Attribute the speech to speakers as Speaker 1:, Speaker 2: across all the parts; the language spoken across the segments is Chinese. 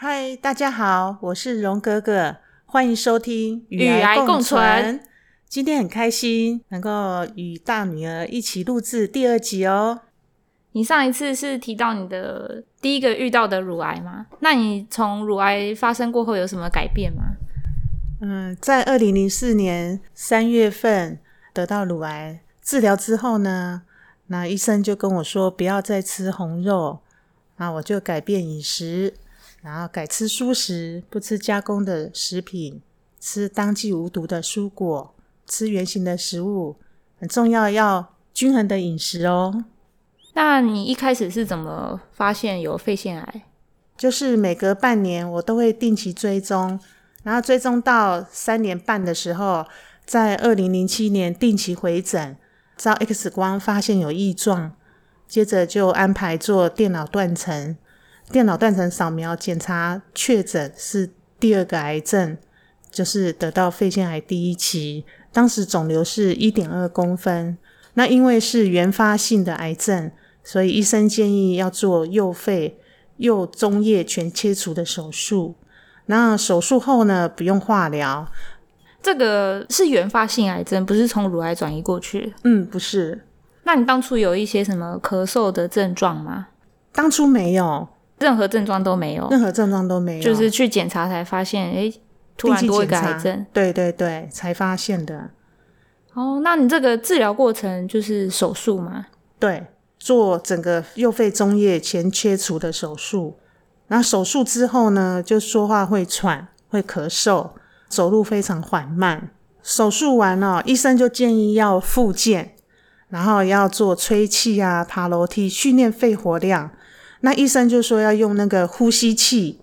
Speaker 1: 嗨，大家好，我是荣哥哥，欢迎收听《
Speaker 2: 与癌共存
Speaker 1: 今天很开心能够与大女儿一起录制第二集哦。
Speaker 2: 你上一次是提到你的第一个遇到的乳癌吗？那你从乳癌发生过后有什么改变吗？
Speaker 1: 嗯，在二零零四年三月份得到乳癌治疗之后呢，那医生就跟我说不要再吃红肉，那我就改变饮食，然后改吃蔬食，不吃加工的食品，吃当季无毒的蔬果，吃原形的食物，很重要，要均衡的饮食哦。
Speaker 2: 那你一开始是怎么发现有肺腺癌？
Speaker 1: 就是每隔半年我都会定期追踪，然后追踪到三年半的时候，在二零零七年定期回诊，照 X 光发现有异状，接着就安排做电脑断层，电脑断层扫描检查确诊是第二个癌症，就是得到肺腺癌第一期，当时肿瘤是一点二公分，那因为是原发性的癌症。所以医生建议要做右肺右中叶全切除的手术。那手术后呢，不用化疗。
Speaker 2: 这个是原发性癌症，不是从乳癌转移过去。
Speaker 1: 嗯，不是。
Speaker 2: 那你当初有一些什么咳嗽的症状吗？
Speaker 1: 当初没有，
Speaker 2: 任何症状都没有，
Speaker 1: 任何症状都没有，
Speaker 2: 就是去检查才发现，哎，突然多一个癌症。
Speaker 1: 对对对，才发现的。
Speaker 2: 哦，那你这个治疗过程就是手术吗？
Speaker 1: 对。做整个右肺中叶前切除的手术，然后手术之后呢，就说话会喘、会咳嗽，走路非常缓慢。手术完了，医生就建议要复健，然后要做吹气啊、爬楼梯，训练肺活量。那医生就说要用那个呼吸器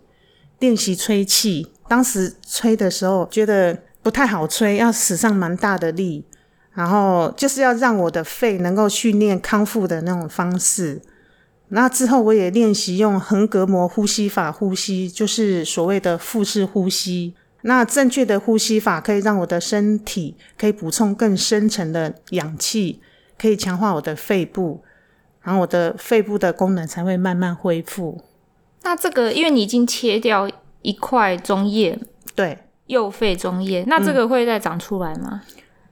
Speaker 1: 练习吹气。当时吹的时候觉得不太好吹，要使上蛮大的力。然后就是要让我的肺能够训练康复的那种方式。那之后我也练习用横膈膜呼吸法呼吸，就是所谓的腹式呼吸。那正确的呼吸法可以让我的身体可以补充更深层的氧气，可以强化我的肺部，然后我的肺部的功能才会慢慢恢复。
Speaker 2: 那这个因为你已经切掉一块中叶，
Speaker 1: 对，
Speaker 2: 右肺中叶，那这个会再长出来吗？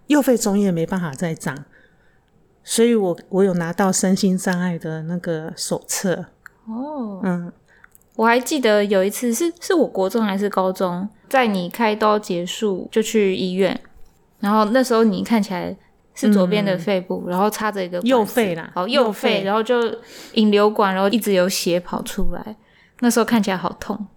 Speaker 1: 右肺中叶没办法再长，所以我我有拿到身心障碍的那个手册。
Speaker 2: 哦，嗯，我还记得有一次是是我国中还是高中，在你开刀结束就去医院，然后那时候你看起来是左边的肺部，然后插着一个
Speaker 1: 右肺啦，
Speaker 2: 哦，右肺，然后就引流管，然后一直有血跑出来，那时候看起来好痛。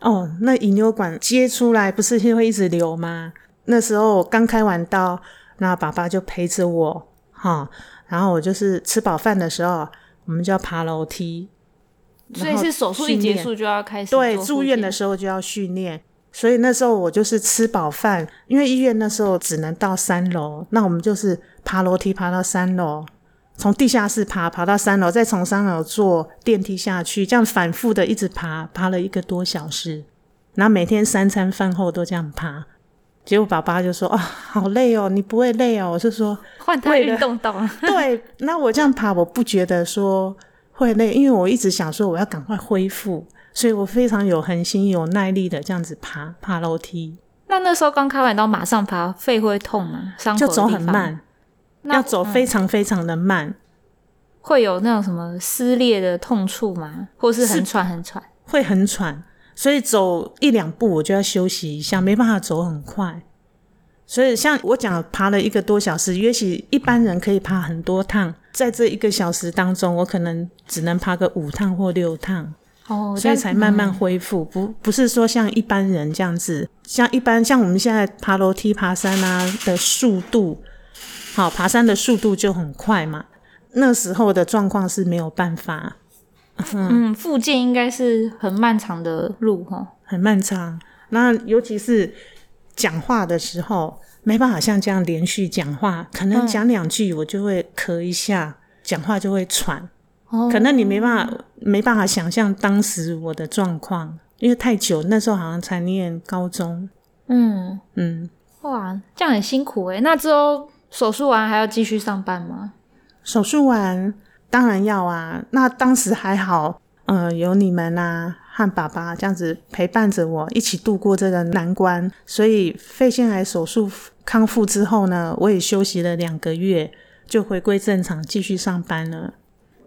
Speaker 1: 哦，那引流管接出来不是会一直流吗？那时候我刚开完刀，那爸爸就陪着我，哈，然后我就是吃饱饭的时候，我们就要爬楼梯，
Speaker 2: 所以是手术一结束就要开始
Speaker 1: 对，住院的时候就要训练，所以那时候我就是吃饱饭，因为医院那时候只能到三楼，那我们就是爬楼梯爬到三楼，从地下室爬爬到三楼，再从三楼坐电梯下去，这样反复的一直爬，爬了一个多小时，然后每天三餐饭后都这样爬。结果爸爸就说：“啊，好累哦，你不会累哦？”我是说
Speaker 2: 换他运动到
Speaker 1: 对，那我这样爬，我不觉得说会累，因为我一直想说我要赶快恢复，所以我非常有恒心、有耐力的这样子爬爬楼梯。
Speaker 2: 那那时候刚开完刀，马上爬，肺会痛吗？伤
Speaker 1: 就走很慢，要走非常非常的慢，
Speaker 2: 会有那种什么撕裂的痛处吗？或是很喘很喘？
Speaker 1: 会很喘。所以走一两步我就要休息一下，没办法走很快。所以像我讲爬了一个多小时，也许一般人可以爬很多趟，在这一个小时当中，我可能只能爬个五趟或六趟。哦，所以才慢慢恢复，不不是说像一般人这样子，像一般像我们现在爬楼梯、爬山啊的速度，好，爬山的速度就很快嘛。那时候的状况是没有办法。
Speaker 2: 嗯，复健应该是很漫长的路哈，
Speaker 1: 很漫长。那尤其是讲话的时候，没办法像这样连续讲话，可能讲两句我就会咳一下，讲话就会喘。哦，可能你没办法没办法想象当时我的状况，因为太久，那时候好像才念高中。嗯
Speaker 2: 嗯，哇，这样很辛苦哎。那之后手术完还要继续上班吗？
Speaker 1: 手术完。当然要啊，那当时还好，呃，有你们啊，和爸爸这样子陪伴着我一起度过这个难关。所以肺腺癌手术康复之后呢，我也休息了两个月，就回归正常，继续上班了。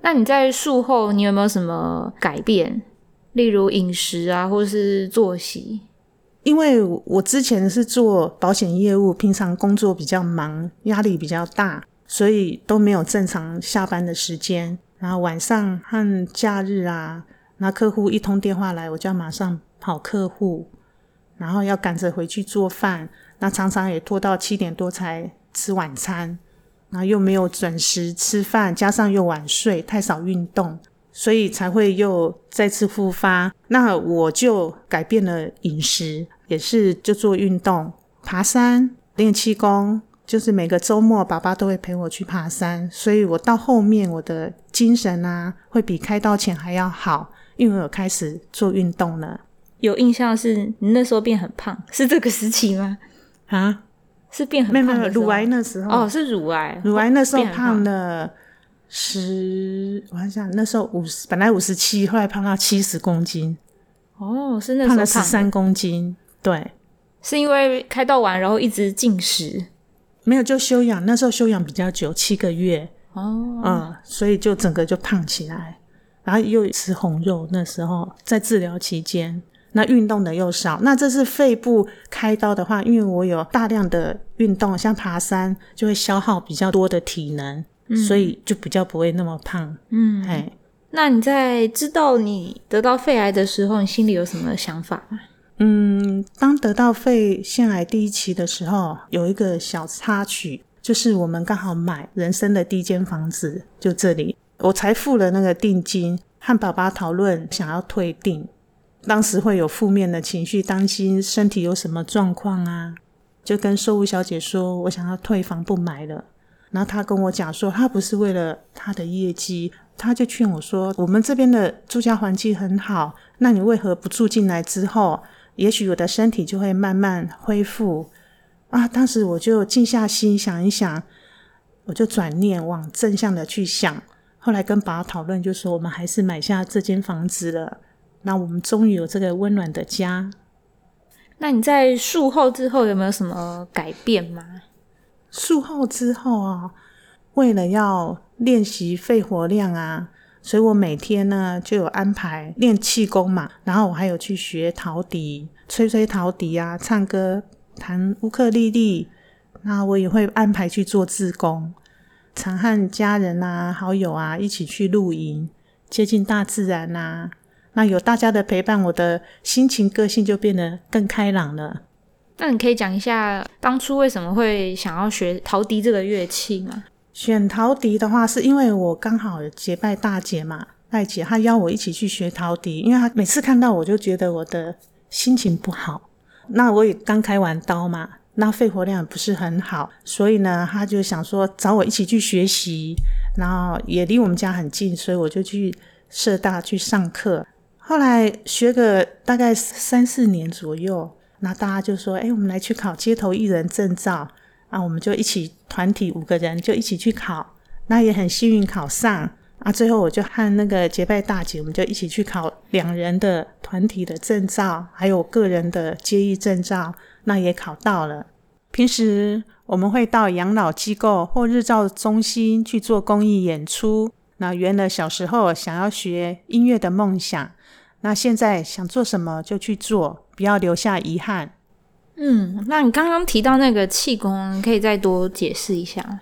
Speaker 2: 那你在术后，你有没有什么改变？例如饮食啊，或是作息？
Speaker 1: 因为我之前是做保险业务，平常工作比较忙，压力比较大，所以都没有正常下班的时间。然后晚上和假日啊，那客户一通电话来，我就要马上跑客户，然后要赶着回去做饭。那常常也拖到七点多才吃晚餐，然后又没有准时吃饭，加上又晚睡，太少运动。所以才会又再次复发。那我就改变了饮食，也是就做运动，爬山、练气功，就是每个周末爸爸都会陪我去爬山。所以我到后面我的精神啊，会比开刀前还要好，因为我开始做运动了。
Speaker 2: 有印象是你那时候变很胖，是这个时期吗？
Speaker 1: 啊，
Speaker 2: 是变很胖的
Speaker 1: 乳癌那时候
Speaker 2: 哦，是乳癌，
Speaker 1: 乳癌那时候胖了。十，我想想，那时候五十，本来五十七，后来胖到七十公斤。
Speaker 2: 哦，是那时
Speaker 1: 候胖了十三公斤。对，
Speaker 2: 是因为开刀完，然后一直进食，
Speaker 1: 没有就休养。那时候休养比较久，七个月。
Speaker 2: 哦，
Speaker 1: 嗯，所以就整个就胖起来，然后又吃红肉。那时候在治疗期间，那运动的又少。那这是肺部开刀的话，因为我有大量的运动，像爬山，就会消耗比较多的体能。所以就比较不会那么胖。
Speaker 2: 嗯，
Speaker 1: 哎，
Speaker 2: 那你在知道你得到肺癌的时候，你心里有什么想法吗？
Speaker 1: 嗯，当得到肺腺癌第一期的时候，有一个小插曲，就是我们刚好买人生的第一间房子，就这里，我才付了那个定金，和爸爸讨论想要退订。当时会有负面的情绪，担心身体有什么状况啊，就跟售屋小姐说，我想要退房不买了。然后他跟我讲说，他不是为了他的业绩，他就劝我说，我们这边的住家环境很好，那你为何不住进来之后，也许我的身体就会慢慢恢复啊？当时我就静下心想一想，我就转念往正向的去想。后来跟爸爸讨论，就说我们还是买下这间房子了。那我们终于有这个温暖的家。
Speaker 2: 那你在术后之后有没有什么改变吗？
Speaker 1: 术后之后啊，为了要练习肺活量啊，所以我每天呢就有安排练气功嘛，然后我还有去学陶笛，吹吹陶笛啊，唱歌，弹乌克丽丽。那我也会安排去做自工，常和家人啊、好友啊一起去露营，接近大自然呐。那有大家的陪伴，我的心情、个性就变得更开朗了。
Speaker 2: 那你可以讲一下当初为什么会想要学陶笛这个乐器吗？
Speaker 1: 选陶笛的话，是因为我刚好结拜大姐嘛，大姐她邀我一起去学陶笛，因为她每次看到我就觉得我的心情不好。那我也刚开完刀嘛，那肺活量不是很好，所以呢，她就想说找我一起去学习，然后也离我们家很近，所以我就去社大去上课。后来学个大概三四年左右。那大家就说：“哎，我们来去考街头艺人证照啊！”我们就一起团体五个人就一起去考，那也很幸运考上啊。最后我就和那个结拜大姐，我们就一起去考两人的团体的证照，还有个人的接艺证照，那也考到了。平时我们会到养老机构或日照中心去做公益演出，那圆了小时候想要学音乐的梦想。那现在想做什么就去做，不要留下遗憾。
Speaker 2: 嗯，那你刚刚提到那个气功，可以再多解释一下？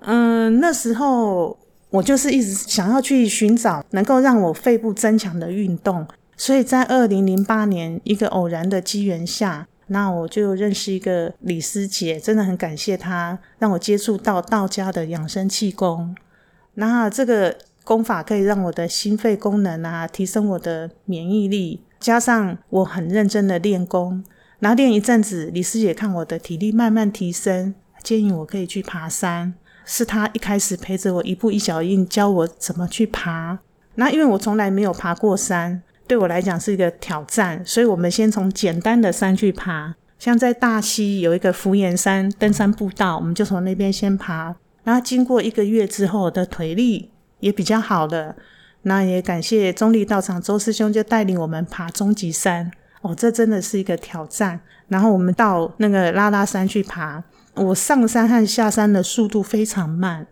Speaker 1: 嗯，那时候我就是一直想要去寻找能够让我肺部增强的运动，所以在二零零八年一个偶然的机缘下，那我就认识一个李师姐，真的很感谢她让我接触到道家的养生气功。那这个。功法可以让我的心肺功能啊提升我的免疫力，加上我很认真的练功，然后练一阵子，李师姐看我的体力慢慢提升，建议我可以去爬山。是她一开始陪着我一步一脚印教我怎么去爬。那因为我从来没有爬过山，对我来讲是一个挑战，所以我们先从简单的山去爬，像在大溪有一个福岩山登山步道，我们就从那边先爬。然后经过一个月之后的腿力。也比较好了，那也感谢中立道场周师兄就带领我们爬终极山哦，这真的是一个挑战。然后我们到那个拉拉山去爬，我上山和下山的速度非常慢，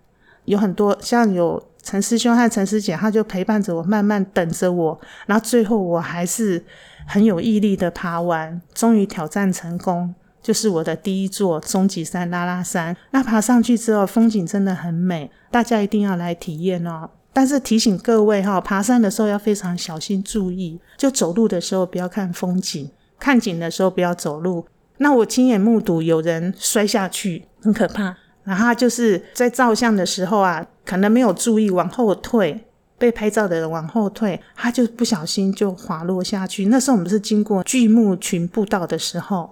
Speaker 1: 有很多像有陈师兄和陈师姐，他就陪伴着我，慢慢等着我。然后最后我还是很有毅力的爬完，终于挑战成功，就是我的第一座终极山拉拉山。那爬上去之后，风景真的很美，大家一定要来体验哦。但是提醒各位哈，爬山的时候要非常小心注意，就走路的时候不要看风景，看景的时候不要走路。那我亲眼目睹有人摔下去，很可怕。然后就是在照相的时候啊，可能没有注意往后退，被拍照的人往后退，他就不小心就滑落下去。那时候我们是经过巨木群步道的时候，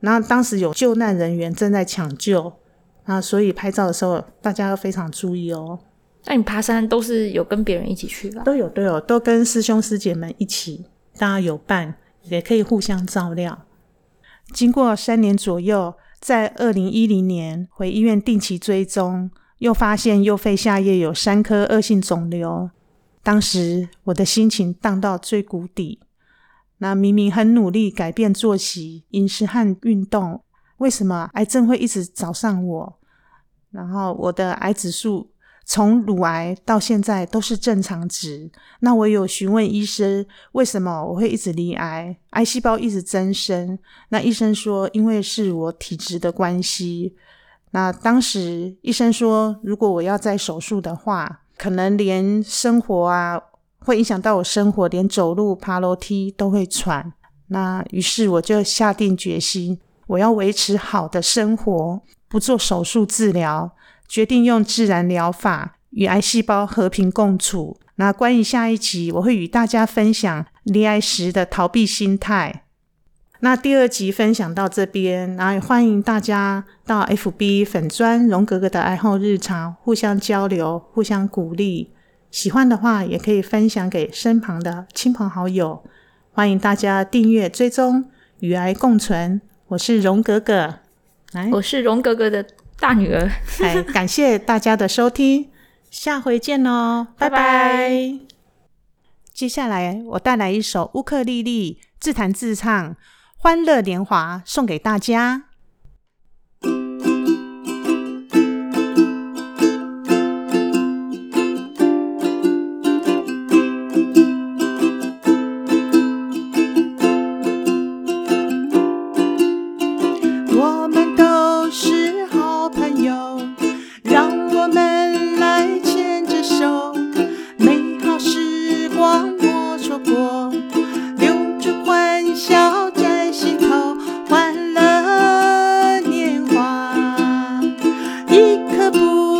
Speaker 1: 然后当时有救难人员正在抢救，啊，所以拍照的时候大家要非常注意哦。
Speaker 2: 那你爬山都是有跟别人一起去吧？
Speaker 1: 都有都有，都跟师兄师姐们一起，大家有伴，也可以互相照料。经过三年左右，在二零一零年回医院定期追踪，又发现右肺下叶有三颗恶性肿瘤。当时我的心情荡到最谷底。那明明很努力改变作息、饮食和运动，为什么癌症会一直找上我？然后我的癌指数。从乳癌到现在都是正常值。那我有询问医生，为什么我会一直离癌，癌细胞一直增生？那医生说，因为是我体质的关系。那当时医生说，如果我要再手术的话，可能连生活啊，会影响到我生活，连走路、爬楼梯都会喘。那于是我就下定决心，我要维持好的生活，不做手术治疗。决定用自然疗法与癌细胞和平共处。那关于下一集，我会与大家分享离癌时的逃避心态。那第二集分享到这边，然后欢迎大家到 FB 粉砖荣格格的爱好日常，互相交流，互相鼓励。喜欢的话，也可以分享给身旁的亲朋好友。欢迎大家订阅追踪与癌共存。我是荣格格，
Speaker 2: 来，我是荣格格的。大女儿，
Speaker 1: 哎，感谢大家的收听，下回见哦，拜拜。接下来我带来一首乌克丽丽自弹自唱《欢乐年华》，送给大家。要